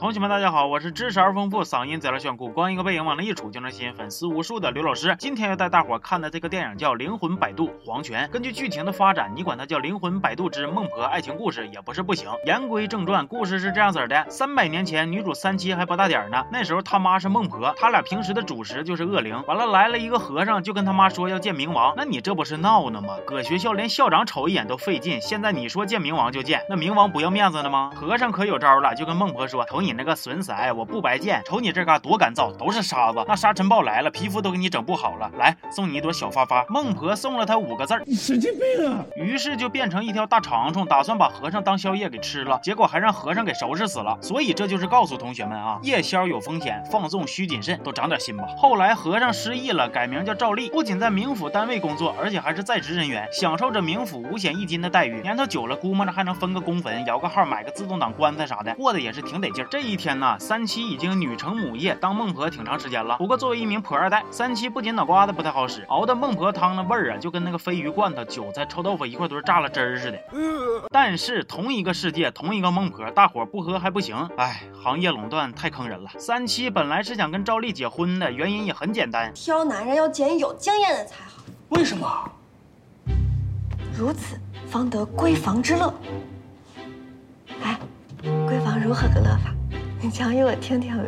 同学们，大家好，我是知识而丰富、嗓音贼拉炫酷、光一个背影往那一杵就能吸引粉丝无数的刘老师。今天要带大伙看的这个电影叫《灵魂摆渡·黄泉》。根据剧情的发展，你管它叫《灵魂摆渡之孟婆爱情故事》也不是不行。言归正传，故事是这样子的：三百年前，女主三七还不大点呢，那时候他妈是孟婆，他俩平时的主食就是恶灵。完了，来了一个和尚，就跟他妈说要见冥王。那你这不是闹呢吗？搁学校连校长瞅一眼都费劲，现在你说见冥王就见，那冥王不要面子了吗？和尚可有招了，就跟孟婆说：瞅你那个损色。我不白见，瞅你这嘎多干燥，都是沙子。那沙尘暴来了，皮肤都给你整不好了。来，送你一朵小花花。孟婆送了他五个字儿：你神经病啊！于是就变成一条大长虫，打算把和尚当宵夜给吃了。结果还让和尚给收拾死了。所以这就是告诉同学们啊，夜宵有风险，放纵需谨慎，都长点心吧。后来和尚失忆了，改名叫赵丽，不仅在冥府单位工作，而且还是在职人员，享受着冥府五险一金的待遇。年头久了，估摸着还能分个公坟，摇个号，买个自动挡棺材啥的，过得也是挺得劲。这一天呢，三。七已经女成母业，当孟婆挺长时间了。不过作为一名婆二代，三七不仅脑瓜子不太好使，熬的孟婆汤的味儿啊，就跟那个鲱鱼罐头、韭菜、臭豆腐一块堆榨了汁儿似的。但是同一个世界，同一个孟婆，大伙不喝还不行。哎，行业垄断太坑人了。三七本来是想跟赵丽结婚的，原因也很简单，挑男人要拣有经验的才好。为什么？如此方得闺房之乐。哎，闺房如何个乐法？你讲给我听听呗。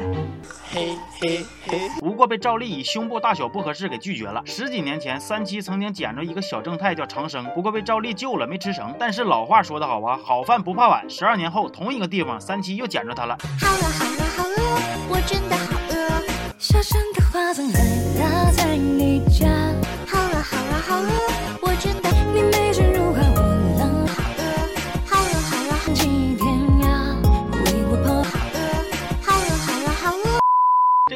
嘿嘿嘿。不过被赵丽以胸部大小不合适给拒绝了。十几年前，三七曾经捡着一个小正太叫长生，不过被赵丽救了，没吃成。但是老话说得好啊，好饭不怕晚。十二年后，同一个地方，三七又捡着他了。好饿好饿好饿，我真的好饿。小声的花总来落在你家。好饿好饿好饿，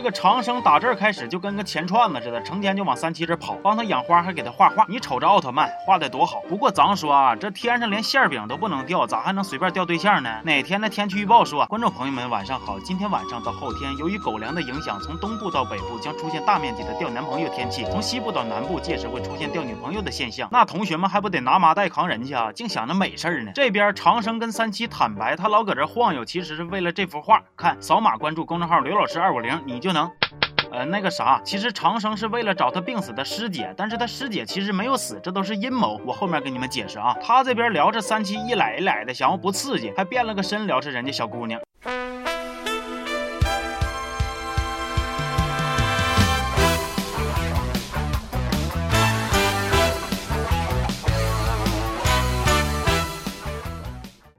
个长生打这儿开始就跟个钱串子似的，成天就往三七这跑，帮他养花，还给他画画。你瞅着奥特曼画的多好。不过咱说啊，这天上连馅饼都不能掉，咋还能随便掉对象呢？哪天的天气预报说，观众朋友们晚上好，今天晚上到后天，由于狗粮的影响，从东部到北部将出现大面积的掉男朋友天气，从西部到南部届时会出现掉女朋友的现象。那同学们还不得拿麻袋扛人去啊？净想着美事儿呢。这边长生跟三七坦白，他老搁这晃悠，其实是为了这幅画。看，扫码关注公众号刘老师二五零，你就。能，呃，那个啥，其实长生是为了找他病死的师姐，但是他师姐其实没有死，这都是阴谋。我后面给你们解释啊。他这边聊着三七一来一来的，想要不刺激，还变了个身聊着人家小姑娘。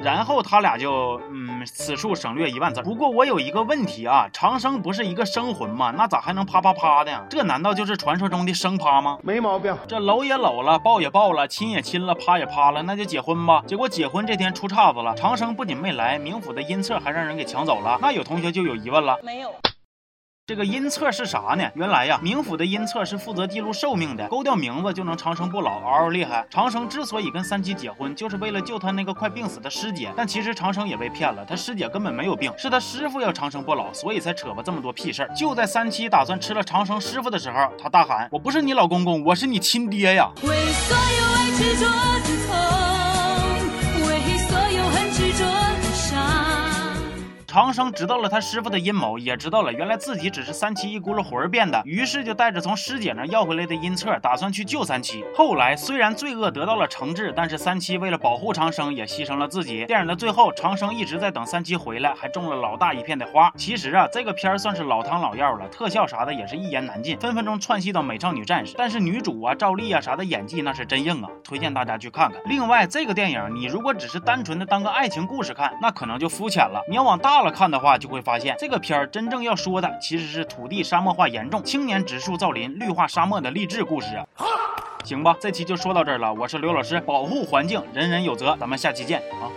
然后他俩就，嗯，此处省略一万字。不过我有一个问题啊，长生不是一个生魂吗？那咋还能啪啪啪的呀？这难道就是传说中的生啪吗？没毛病。这搂也搂了，抱也抱了，亲也亲了，啪也啪了，那就结婚吧。结果结婚这天出岔子了，长生不仅没来，冥府的阴册还让人给抢走了。那有同学就有疑问了，没有。这个阴册是啥呢？原来呀，冥府的阴册是负责记录寿命的，勾掉名字就能长生不老，嗷嗷厉害。长生之所以跟三七结婚，就是为了救他那个快病死的师姐。但其实长生也被骗了，他师姐根本没有病，是他师傅要长生不老，所以才扯吧这么多屁事儿。就在三七打算吃了长生师傅的时候，他大喊：“我不是你老公公，我是你亲爹呀！”为所有爱执着长生知道了他师傅的阴谋，也知道了原来自己只是三七一咕噜魂变的，于是就带着从师姐那要回来的阴册，打算去救三七。后来虽然罪恶得到了惩治，但是三七为了保护长生，也牺牲了自己。电影的最后，长生一直在等三七回来，还种了老大一片的花。其实啊，这个片儿算是老汤老药了，特效啥的也是一言难尽，分分钟串戏到美少女战士。但是女主啊，赵丽啊啥的演技那是真硬啊，推荐大家去看看。另外，这个电影你如果只是单纯的当个爱情故事看，那可能就肤浅了。你要往大了看的话，就会发现这个片儿真正要说的其实是土地沙漠化严重、青年植树造林、绿化沙漠的励志故事啊。行吧，这期就说到这儿了。我是刘老师，保护环境，人人有责。咱们下期见啊。